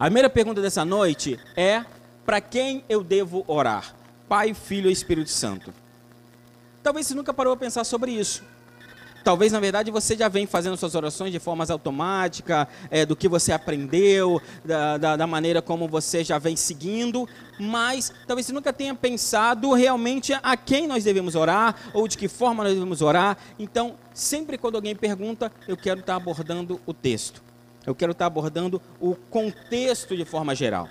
A primeira pergunta dessa noite é: para quem eu devo orar? Pai, Filho e Espírito Santo. Talvez você nunca parou a pensar sobre isso. Talvez, na verdade, você já vem fazendo suas orações de forma automática, é, do que você aprendeu, da, da, da, maneira como você já vem seguindo, mas talvez você nunca tenha pensado realmente a quem nós devemos orar, ou de que forma nós devemos orar. Então, sempre quando alguém pergunta, eu quero estar abordando o texto. Eu quero estar abordando o contexto de forma geral.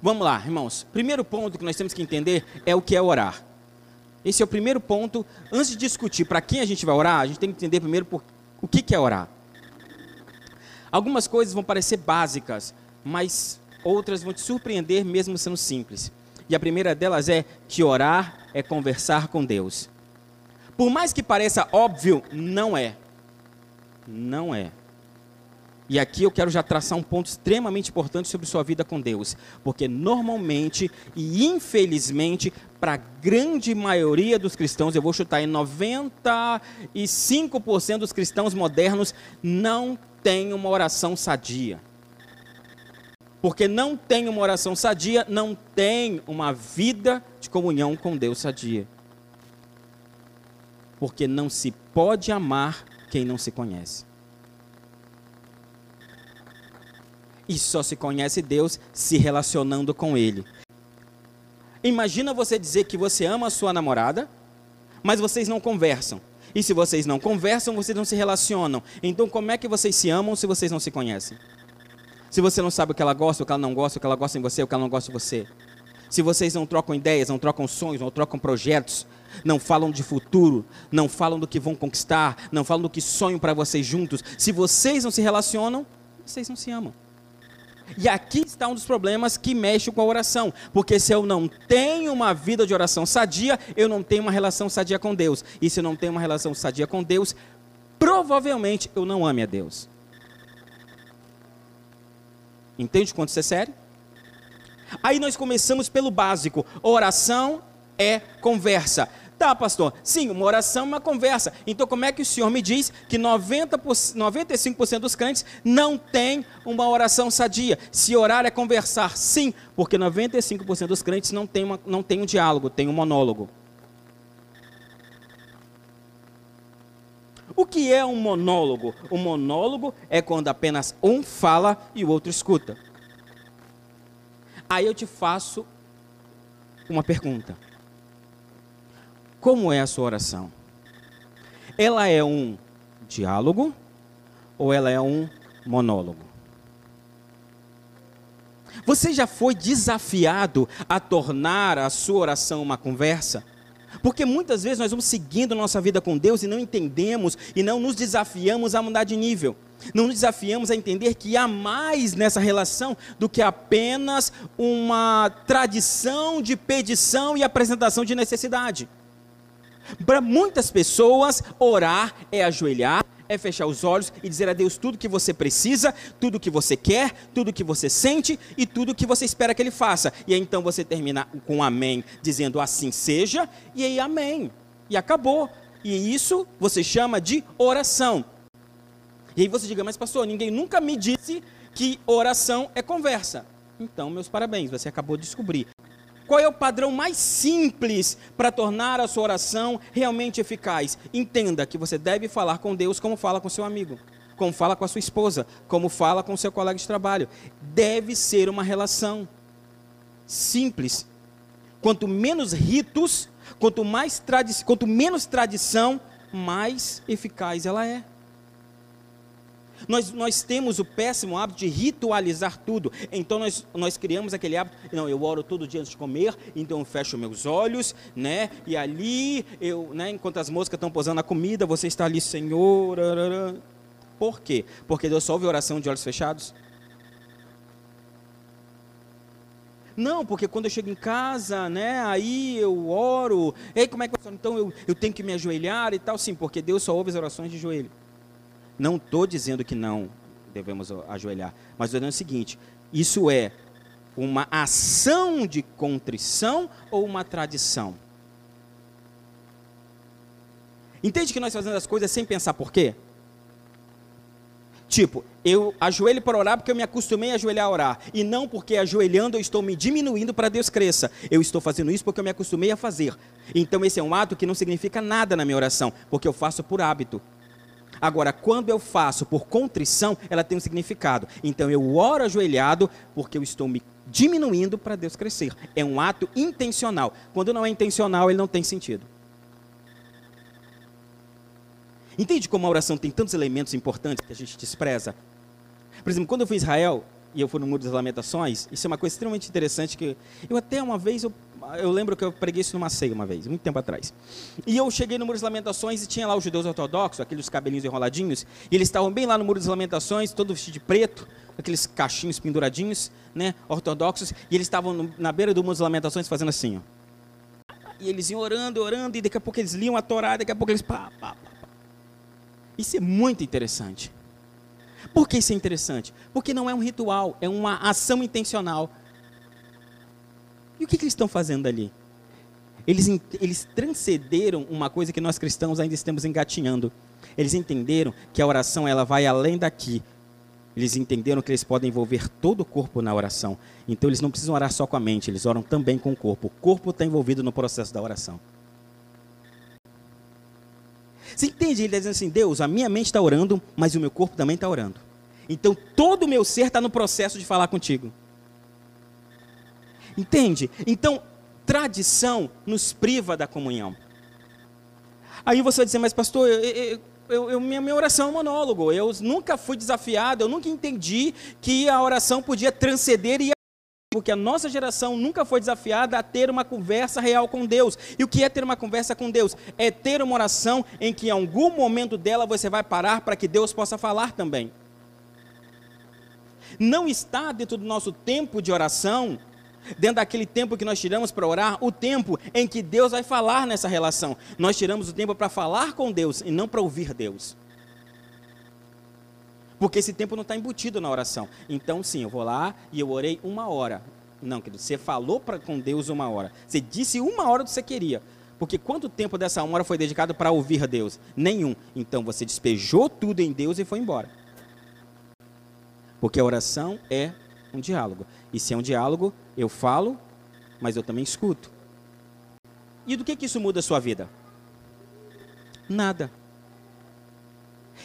Vamos lá, irmãos. Primeiro ponto que nós temos que entender é o que é orar. Esse é o primeiro ponto. Antes de discutir para quem a gente vai orar, a gente tem que entender primeiro por, o que, que é orar. Algumas coisas vão parecer básicas, mas outras vão te surpreender mesmo sendo simples. E a primeira delas é que orar é conversar com Deus. Por mais que pareça óbvio, não é. Não é. E aqui eu quero já traçar um ponto extremamente importante sobre sua vida com Deus, porque normalmente e infelizmente, para a grande maioria dos cristãos, eu vou chutar em 95% dos cristãos modernos não tem uma oração sadia. Porque não tem uma oração sadia, não tem uma vida de comunhão com Deus sadia. Porque não se pode amar quem não se conhece. E só se conhece Deus se relacionando com Ele. Imagina você dizer que você ama a sua namorada, mas vocês não conversam. E se vocês não conversam, vocês não se relacionam. Então, como é que vocês se amam se vocês não se conhecem? Se você não sabe o que ela gosta, o que ela não gosta, o que ela gosta em você, o que ela não gosta de você. Se vocês não trocam ideias, não trocam sonhos, não trocam projetos, não falam de futuro, não falam do que vão conquistar, não falam do que sonham para vocês juntos. Se vocês não se relacionam, vocês não se amam. E aqui está um dos problemas que mexe com a oração. Porque se eu não tenho uma vida de oração sadia, eu não tenho uma relação sadia com Deus. E se eu não tenho uma relação sadia com Deus, provavelmente eu não ame a Deus. Entende quanto isso é sério? Aí nós começamos pelo básico. Oração é conversa. Tá, pastor. Sim, uma oração é uma conversa. Então, como é que o senhor me diz que 90 95% dos crentes não tem uma oração sadia? Se orar é conversar, sim, porque 95% dos crentes não tem, uma, não tem um diálogo, tem um monólogo. O que é um monólogo? O monólogo é quando apenas um fala e o outro escuta. Aí eu te faço uma pergunta. Como é a sua oração? Ela é um diálogo ou ela é um monólogo? Você já foi desafiado a tornar a sua oração uma conversa? Porque muitas vezes nós vamos seguindo nossa vida com Deus e não entendemos e não nos desafiamos a mudar de nível. Não nos desafiamos a entender que há mais nessa relação do que apenas uma tradição de pedição e apresentação de necessidade. Para muitas pessoas, orar é ajoelhar, é fechar os olhos e dizer a Deus tudo que você precisa, tudo que você quer, tudo que você sente e tudo que você espera que Ele faça. E aí, então você termina com amém, dizendo assim seja, e aí amém. E acabou. E isso você chama de oração. E aí você diga, mas pastor, ninguém nunca me disse que oração é conversa. Então, meus parabéns, você acabou de descobrir. Qual é o padrão mais simples para tornar a sua oração realmente eficaz? Entenda que você deve falar com Deus como fala com seu amigo, como fala com a sua esposa, como fala com seu colega de trabalho. Deve ser uma relação simples. Quanto menos ritos, quanto, mais quanto menos tradição, mais eficaz ela é. Nós, nós temos o péssimo hábito de ritualizar tudo. Então nós, nós criamos aquele hábito, não, eu oro todo dia antes de comer, então eu fecho meus olhos, né? E ali, eu, né, enquanto as moscas estão posando a comida, você está ali, Senhor. Arará. Por quê? Porque Deus só ouve oração de olhos fechados? Não, porque quando eu chego em casa, né, aí eu oro. Ei, como é que eu Então eu, eu tenho que me ajoelhar e tal. Sim, porque Deus só ouve as orações de joelho. Não estou dizendo que não devemos ajoelhar, mas estou dizendo o seguinte: isso é uma ação de contrição ou uma tradição? Entende que nós fazemos as coisas sem pensar por quê? Tipo, eu ajoelho para orar porque eu me acostumei a ajoelhar a orar. E não porque ajoelhando eu estou me diminuindo para Deus cresça. Eu estou fazendo isso porque eu me acostumei a fazer. Então esse é um ato que não significa nada na minha oração, porque eu faço por hábito. Agora, quando eu faço por contrição, ela tem um significado. Então eu oro ajoelhado porque eu estou me diminuindo para Deus crescer. É um ato intencional. Quando não é intencional, ele não tem sentido. Entende como a oração tem tantos elementos importantes que a gente despreza? Por exemplo, quando eu fui em Israel e eu fui no Muro das Lamentações, isso é uma coisa extremamente interessante que eu até uma vez eu, eu lembro que eu preguei isso numa ceia uma vez, muito tempo atrás. E eu cheguei no Muro das Lamentações e tinha lá os judeus ortodoxos, aqueles cabelinhos enroladinhos, e eles estavam bem lá no Muro das Lamentações, todo vestido de preto, aqueles cachinhos penduradinhos, né, ortodoxos, e eles estavam na beira do Muro das Lamentações fazendo assim, ó. E eles iam orando, orando, e daqui a pouco eles liam a Torá, daqui a pouco eles pá, pá, pá, isso é muito interessante. Por que isso é interessante? Porque não é um ritual, é uma ação intencional. E o que, que eles estão fazendo ali? Eles, eles transcederam uma coisa que nós cristãos ainda estamos engatinhando. Eles entenderam que a oração ela vai além daqui. Eles entenderam que eles podem envolver todo o corpo na oração. Então eles não precisam orar só com a mente, eles oram também com o corpo. O corpo está envolvido no processo da oração. Você entende? Ele está dizendo assim: Deus, a minha mente está orando, mas o meu corpo também está orando. Então todo o meu ser está no processo de falar contigo. Entende? Então, tradição nos priva da comunhão. Aí você vai dizer, mas pastor, eu, eu, eu, minha, minha oração é um monólogo. Eu nunca fui desafiado, eu nunca entendi que a oração podia transcender e porque a nossa geração nunca foi desafiada a ter uma conversa real com Deus. E o que é ter uma conversa com Deus? É ter uma oração em que em algum momento dela você vai parar para que Deus possa falar também. Não está dentro do nosso tempo de oração, dentro daquele tempo que nós tiramos para orar, o tempo em que Deus vai falar nessa relação. Nós tiramos o tempo para falar com Deus e não para ouvir Deus. Porque esse tempo não está embutido na oração. Então, sim, eu vou lá e eu orei uma hora. Não, querido, você falou pra, com Deus uma hora. Você disse uma hora do que você queria. Porque quanto tempo dessa hora foi dedicado para ouvir Deus? Nenhum. Então você despejou tudo em Deus e foi embora. Porque a oração é um diálogo. E se é um diálogo, eu falo, mas eu também escuto. E do que, que isso muda a sua vida? Nada.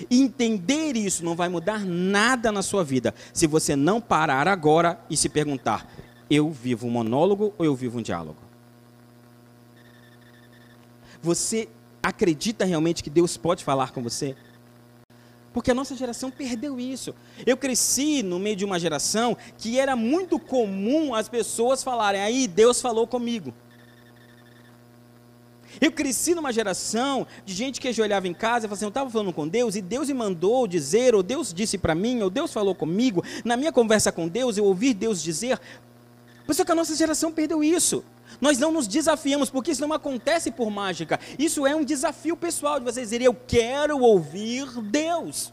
Entender isso não vai mudar nada na sua vida se você não parar agora e se perguntar: eu vivo um monólogo ou eu vivo um diálogo? Você acredita realmente que Deus pode falar com você? Porque a nossa geração perdeu isso. Eu cresci no meio de uma geração que era muito comum as pessoas falarem: aí Deus falou comigo. Eu cresci numa geração de gente que ajoelhava em casa e falava assim: eu estava falando com Deus e Deus me mandou dizer, ou Deus disse para mim, ou Deus falou comigo. Na minha conversa com Deus, eu ouvi Deus dizer. Pessoal, que a nossa geração perdeu isso. Nós não nos desafiamos, porque isso não acontece por mágica. Isso é um desafio pessoal de vocês dizerem: eu quero ouvir Deus.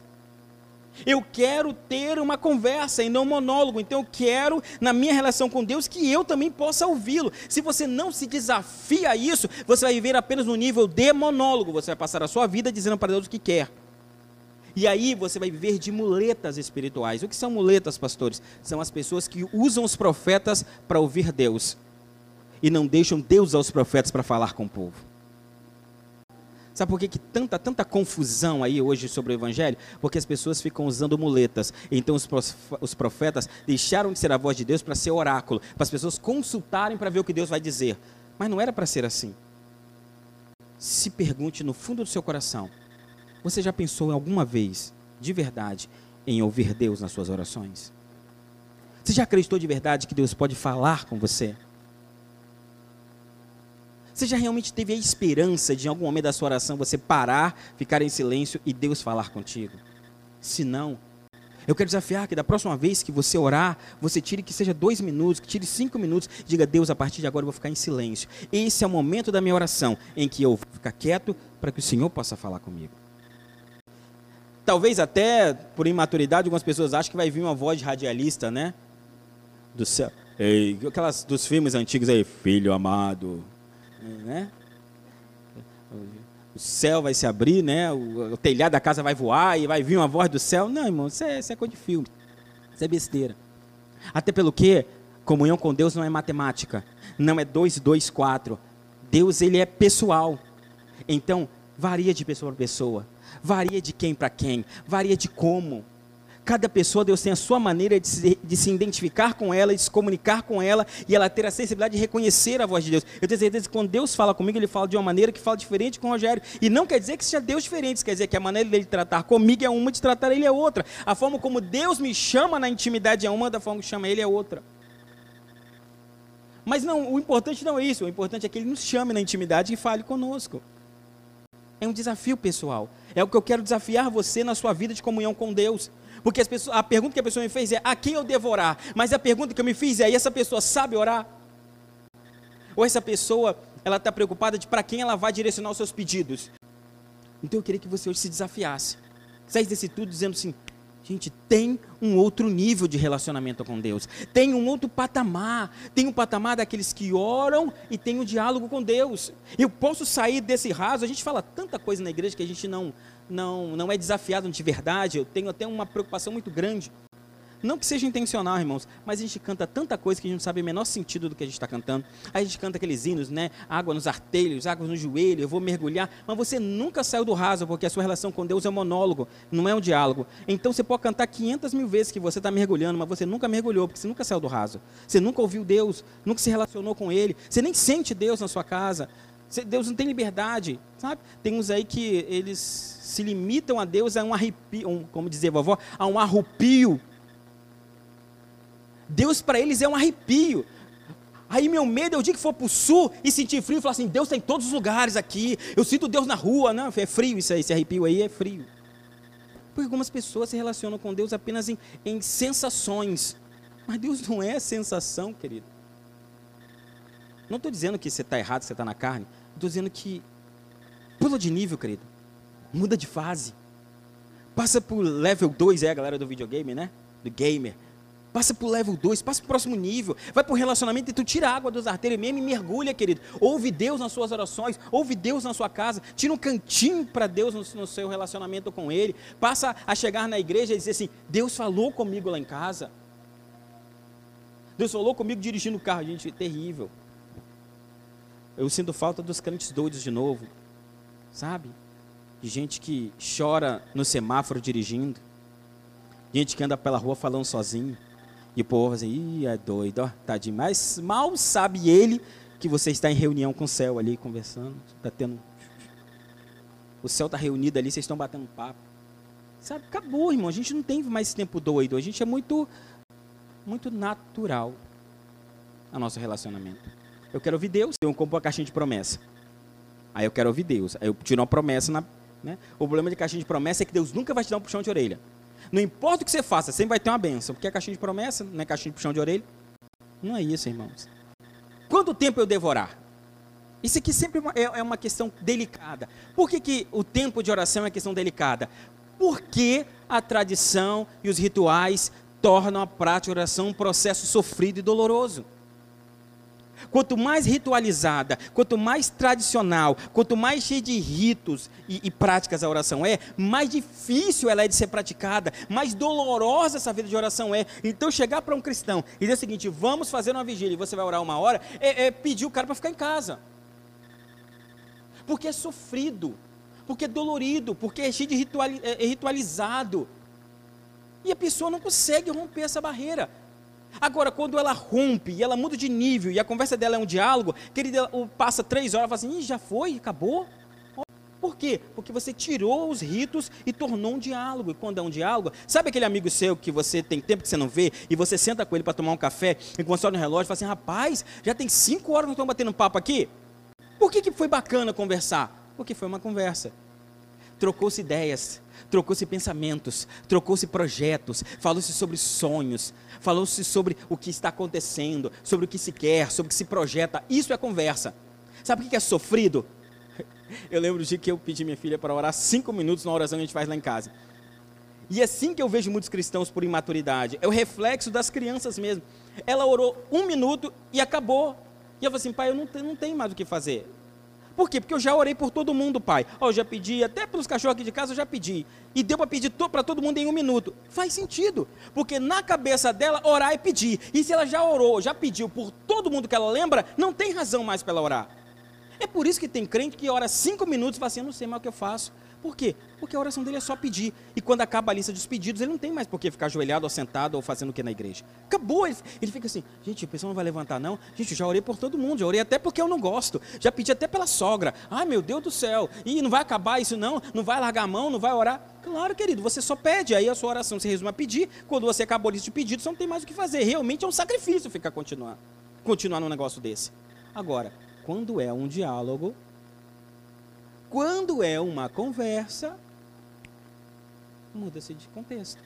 Eu quero ter uma conversa e não um monólogo. Então eu quero, na minha relação com Deus, que eu também possa ouvi-lo. Se você não se desafia a isso, você vai viver apenas no nível de monólogo. Você vai passar a sua vida dizendo para Deus o que quer. E aí você vai viver de muletas espirituais. O que são muletas, pastores? São as pessoas que usam os profetas para ouvir Deus e não deixam Deus aos profetas para falar com o povo. Sabe por que, que tanta, tanta confusão aí hoje sobre o Evangelho? Porque as pessoas ficam usando muletas. Então os profetas deixaram de ser a voz de Deus para ser oráculo, para as pessoas consultarem para ver o que Deus vai dizer. Mas não era para ser assim. Se pergunte no fundo do seu coração: você já pensou alguma vez, de verdade, em ouvir Deus nas suas orações? Você já acreditou de verdade que Deus pode falar com você? Você já realmente teve a esperança de em algum momento da sua oração você parar, ficar em silêncio e Deus falar contigo? Se não, eu quero desafiar que da próxima vez que você orar, você tire que seja dois minutos, que tire cinco minutos, diga Deus, a partir de agora eu vou ficar em silêncio. Esse é o momento da minha oração em que eu vou ficar quieto para que o Senhor possa falar comigo. Talvez até por imaturidade algumas pessoas acham que vai vir uma voz radialista, né? Do céu. Ei, aquelas dos filmes antigos aí, filho amado, né? o céu vai se abrir, né? O, o, telhado da casa vai voar e vai vir uma voz do céu. Não, irmão, isso é, isso é coisa de filme. Isso é besteira. Até pelo que comunhão com Deus não é matemática. Não é 2, 2, 4. Deus, ele é pessoal. Então, varia de pessoa para pessoa. Varia de quem para quem. Varia de como. Cada pessoa, Deus tem a sua maneira de se, de se, identificar com ela, de se comunicar com ela, e ela ter a sensibilidade de reconhecer a voz de Deus. Eu tenho certeza que quando Deus fala comigo, Ele fala de uma maneira que fala diferente com o Rogério. E não quer dizer que seja Deus diferente, quer dizer que a maneira dele tratar comigo é uma, de tratar ele é outra. A forma como Deus me chama na intimidade é uma, da forma que chama ele é outra. Mas não, o importante não é isso, o importante é que Ele nos chame na intimidade e fale conosco. É um desafio pessoal. É o que eu quero desafiar você na sua vida de comunhão com Deus. Porque pessoas, a pergunta que a pessoa me fez é: a quem eu devorar? Mas a pergunta que eu me fiz é: e essa pessoa sabe orar? Ou essa pessoa, ela está preocupada de para quem ela vai direcionar os seus pedidos? Então eu queria que você hoje se desafiasse. Saísse desse tudo dizendo assim: gente, tem um outro nível de relacionamento com Deus. Tem um outro patamar. Tem um patamar daqueles que oram e tem um diálogo com Deus. Eu posso sair desse raso. A gente fala tanta coisa na igreja que a gente não não, não é desafiado de verdade, eu tenho até uma preocupação muito grande. Não que seja intencional, irmãos, mas a gente canta tanta coisa que a gente não sabe o menor sentido do que a gente está cantando. Aí a gente canta aqueles hinos, né? Água nos artelhos, água no joelho, eu vou mergulhar. Mas você nunca saiu do raso, porque a sua relação com Deus é um monólogo, não é um diálogo. Então você pode cantar 500 mil vezes que você está mergulhando, mas você nunca mergulhou, porque você nunca saiu do raso. Você nunca ouviu Deus, nunca se relacionou com Ele. Você nem sente Deus na sua casa. Deus não tem liberdade, sabe? Tem uns aí que eles se limitam a Deus a um arrepio, um, como dizia a vovó, a um arrupio. Deus para eles é um arrepio. Aí meu medo é o dia que for para o sul e sentir frio e falar assim, Deus está em todos os lugares aqui, eu sinto Deus na rua. Não, é frio isso aí, esse arrepio aí é frio. Porque algumas pessoas se relacionam com Deus apenas em, em sensações. Mas Deus não é sensação, querido. Não estou dizendo que você está errado, que você está na carne. Estou dizendo que pula de nível, querido. Muda de fase. Passa por level 2, é a galera do videogame, né? Do gamer. Passa pro level 2, passa pro próximo nível. Vai pro relacionamento e tu tira a água dos artérios mesmo e mergulha, querido. Ouve Deus nas suas orações, ouve Deus na sua casa. Tira um cantinho para Deus no, no, seu relacionamento com Ele. Passa a chegar na igreja e dizer assim: Deus falou comigo lá em casa. Deus falou comigo dirigindo o carro. Gente, terrível. Eu sinto falta dos crentes doidos de novo. Sabe? de gente que chora no semáforo dirigindo, gente que anda pela rua falando sozinho, e o povo assim, ih, é doido, ó, tadinho, mas mal sabe ele que você está em reunião com o céu ali, conversando, está tendo... O céu está reunido ali, vocês estão batendo papo. Sabe, acabou, irmão, a gente não tem mais esse tempo doido, a gente é muito, muito natural a nosso relacionamento. Eu quero ouvir Deus, eu compro uma caixinha de promessa. Aí eu quero ouvir Deus. Aí eu tiro uma promessa na, né? O problema de caixinha de promessa é que Deus nunca vai te dar um puxão de orelha. Não importa o que você faça, sempre vai ter uma benção. Porque é caixinha de promessa, não é caixinha de puxão de orelha. Não é isso, irmãos. Quanto tempo eu devorar? Isso aqui sempre é, é uma questão delicada. Por que, que o tempo de oração é questão delicada? Porque a tradição e os rituais tornam a prática de oração um processo sofrido e doloroso. Quanto mais ritualizada, quanto mais tradicional, quanto mais cheia de ritos e, e, práticas a oração é, mais difícil ela é de ser praticada, mais dolorosa essa vida de oração é. Então, chegar para um cristão e dizer o seguinte: vamos fazer uma vigília e você vai orar uma hora, é, é pedir o cara para ficar em casa. Porque é sofrido, porque é dolorido, porque é cheio de ritual, é, é ritualizado. E a pessoa não consegue romper essa barreira. Agora, quando ela rompe e ela muda de nível e a conversa dela é um diálogo, querida, passa três horas e fala assim, já foi, acabou. Por quê? Porque você tirou os ritos e tornou um diálogo. E quando é um diálogo, sabe aquele amigo seu que você tem tempo que você não vê e você senta com ele para tomar um café e quando olha no relógio fala assim, rapaz, já tem cinco horas que nós estamos batendo papo aqui? Por que, que foi bacana conversar? Porque foi uma conversa. Trocou-se ideias, trocou-se pensamentos, trocou-se projetos, falou-se sobre sonhos, falou-se sobre o que está acontecendo, sobre o que se quer, sobre o que se projeta. Isso é conversa. Sabe o que é sofrido? Eu lembro dia que eu pedi minha filha para orar cinco minutos na oração que a gente faz lá em casa. E é assim que eu vejo muitos cristãos por imaturidade. É o reflexo das crianças mesmo. Ela orou um minuto e acabou. E eu falei assim, pai, eu não, não tenho mais o que fazer. Por quê? Porque eu já orei por todo mundo, pai. Ó, eu já pedi, até pelos cachorros aqui de casa eu já pedi. E deu para pedir para todo mundo em um minuto. Faz sentido. Porque na cabeça dela, orar é pedir. E se ela já orou, já pediu por todo mundo que ela lembra, não tem razão mais para ela orar. É por isso que tem crente que ora cinco minutos e fala assim, eu não sei mais o que eu faço. Por quê? Porque a oração dele é só pedir. E quando acaba a lista dos pedidos, ele não tem mais por que ficar ajoelhado ou sentado ou fazendo o que na igreja. Acabou. Ele, ele fica assim, gente, a pessoa não vai levantar, não. Gente, já orei por todo mundo, já orei até porque eu não gosto. Já pedi até pela sogra. Ai, meu Deus do céu. E não vai acabar isso, não? Não vai largar a mão, não vai orar? Claro, querido, você só pede. Aí a sua oração se resume a pedir. Quando você acabou a lista de pedidos, você não tem mais o que fazer. Realmente é um sacrifício ficar continuar, continuar num negócio desse. Agora, quando é um diálogo, quando é uma conversa, muda-se de contexto.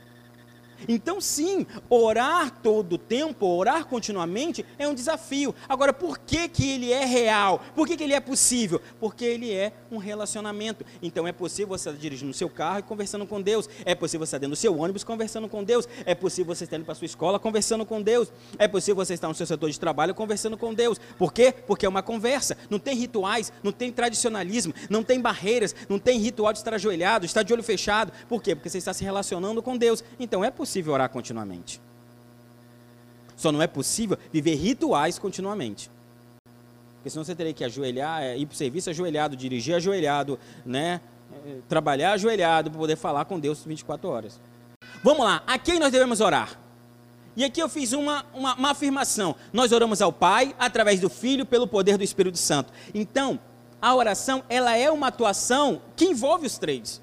Então, sim, orar todo o tempo, orar continuamente, é um desafio. Agora, por que, que ele é real? Por que, que ele é possível? Porque ele é um relacionamento. Então, é possível você estar dirigindo o seu carro e conversando com Deus. É possível você estar dentro do seu ônibus conversando com Deus. É possível você estar indo para a sua escola conversando com Deus. É possível você estar no seu setor de trabalho conversando com Deus. Por quê? Porque é uma conversa. Não tem rituais, não tem tradicionalismo, não tem barreiras, não tem ritual de estar ajoelhado, estar de olho fechado. Por quê? Porque você está se relacionando com Deus. Então, é possível possível orar continuamente. Só não é possível viver rituais continuamente. Porque senão você teria que ajoelhar, é, ir para o serviço ajoelhado, dirigir ajoelhado, né? É, trabalhar ajoelhado para poder falar com Deus 24 horas. Vamos lá, a quem nós devemos orar? E aqui eu fiz uma, uma, uma, afirmação. Nós oramos ao Pai através do Filho pelo poder do Espírito Santo. Então, a oração ela é uma atuação que envolve os três.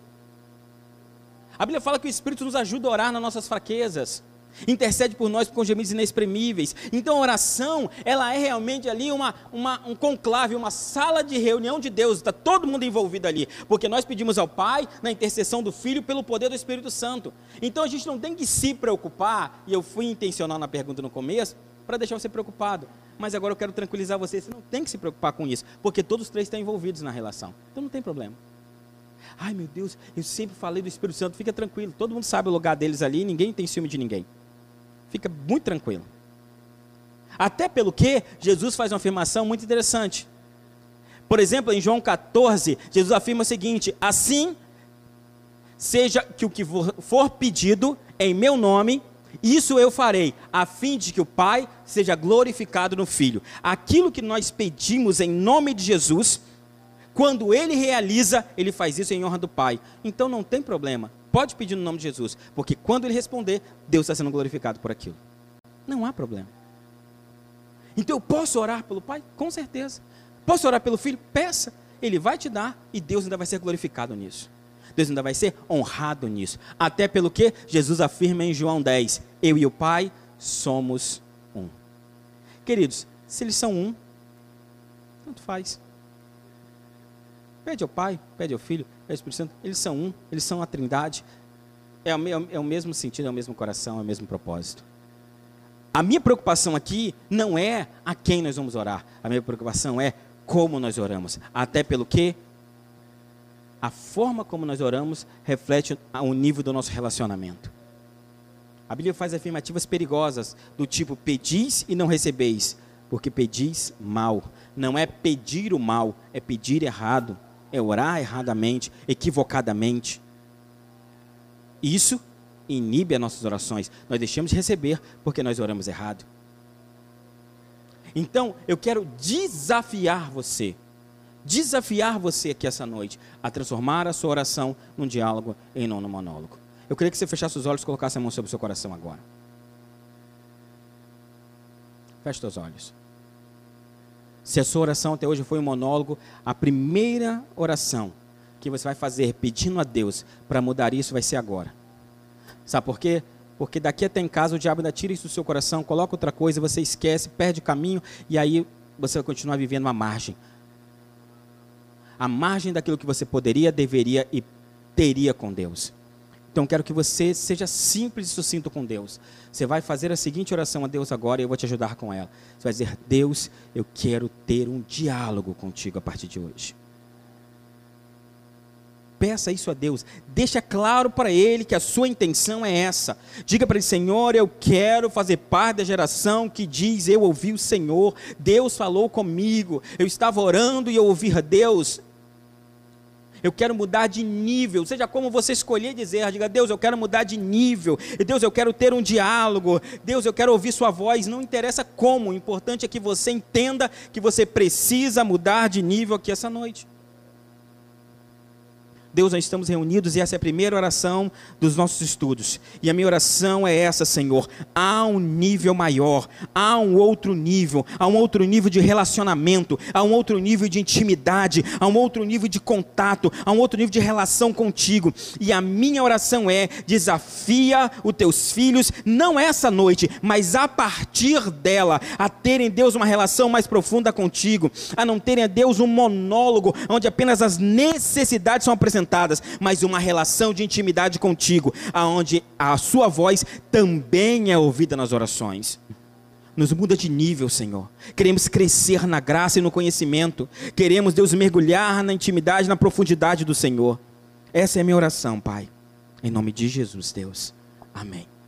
A Bíblia fala que o Espírito nos ajuda a orar nas nossas fraquezas. Intercede por nós com gemidos inexprimíveis. Então a oração, ela é realmente ali uma, uma, um conclave, uma sala de reunião de Deus. Está todo mundo envolvido ali. Porque nós pedimos ao Pai, na intercessão do Filho, pelo poder do Espírito Santo. Então a gente não tem que se preocupar, e eu fui intencional na pergunta no começo, para deixar você preocupado. Mas agora eu quero tranquilizar você, você não tem que se preocupar com isso, porque todos os três estão envolvidos na relação. Então não tem problema. Ai meu Deus, eu sempre falei do Espírito Santo, fica tranquilo. Todo mundo sabe o lugar deles ali, ninguém tem ciúme de ninguém. Fica muito tranquilo. Até pelo que Jesus faz uma afirmação muito interessante. Por exemplo, em João 14, Jesus afirma o seguinte: Assim seja que o que for pedido em meu nome, isso eu farei, a fim de que o Pai seja glorificado no Filho. Aquilo que nós pedimos em nome de Jesus, quando ele realiza, ele faz isso em honra do Pai. Então não tem problema. Pode pedir no nome de Jesus, porque quando ele responder, Deus está sendo glorificado por aquilo. Não há problema. Então eu posso orar pelo Pai? Com certeza. Posso orar pelo Filho? Peça. Ele vai te dar e Deus ainda vai ser glorificado nisso. Deus ainda vai ser honrado nisso. Até pelo que Jesus afirma em João 10: Eu e o Pai somos um. Queridos, se eles são um, tanto faz. Pede ao Pai, pede ao Filho, pede ao Espírito Santo. Eles são um, eles são a trindade. É o, é o mesmo sentido, é o mesmo coração, é o mesmo propósito. A minha preocupação aqui não é a quem nós vamos orar. A minha preocupação é como nós oramos. Até pelo que a forma como nós oramos reflete o nível do nosso relacionamento. A Bíblia faz afirmativas perigosas, do tipo: pedis e não recebeis, porque pedis mal. Não é pedir o mal, é pedir errado é orar erradamente, equivocadamente. Isso inibe as nossas orações. Nós deixamos de receber porque nós oramos errado. Então, eu quero desafiar você, desafiar você aqui essa noite a transformar a sua oração num diálogo e não num monólogo. Eu queria que você fechasse os olhos e colocasse a mão sobre o seu coração agora. Feche os olhos. Se a sua oração até hoje foi um monólogo, a primeira oração que você vai fazer pedindo a Deus para mudar isso vai ser agora. Sabe por quê? Porque daqui até em casa o diabo ainda tira isso do seu coração, coloca outra coisa, você esquece, perde o caminho e aí você vai continuar vivendo uma margem. A margem daquilo que você poderia, deveria e teria com Deus. Então quero que você seja simples e sucinto com Deus. Você vai fazer a seguinte oração a Deus agora e eu vou te ajudar com ela. Você vai dizer: Deus, eu quero ter um diálogo contigo a partir de hoje. Peça isso a Deus. Deixa claro para Ele que a sua intenção é essa. Diga para Ele, Senhor, eu quero fazer parte da geração que diz: Eu ouvi o Senhor, Deus falou comigo, eu estava orando e eu ouvi a Deus. Eu quero mudar de nível, seja como você escolher dizer, diga, Deus, eu quero mudar de nível, Deus, eu quero ter um diálogo, Deus, eu quero ouvir Sua voz, não interessa como, o importante é que você entenda que você precisa mudar de nível aqui essa noite. Deus, nós estamos reunidos e essa é a primeira oração dos nossos estudos. E a minha oração é essa, Senhor. Há um nível maior, há um outro nível, há um outro nível de relacionamento, há um outro nível de intimidade, há um outro nível de contato, há um outro nível de relação contigo. E a minha oração é: desafia os teus filhos, não essa noite, mas a partir dela, a terem, Deus, uma relação mais profunda contigo, a não terem, Deus, um monólogo onde apenas as necessidades são apresentadas mas uma relação de intimidade contigo, aonde a sua voz também é ouvida nas orações. Nos muda de nível, Senhor. Queremos crescer na graça e no conhecimento. Queremos, Deus, mergulhar na intimidade, na profundidade do Senhor. Essa é a minha oração, Pai. Em nome de Jesus, Deus. Amém.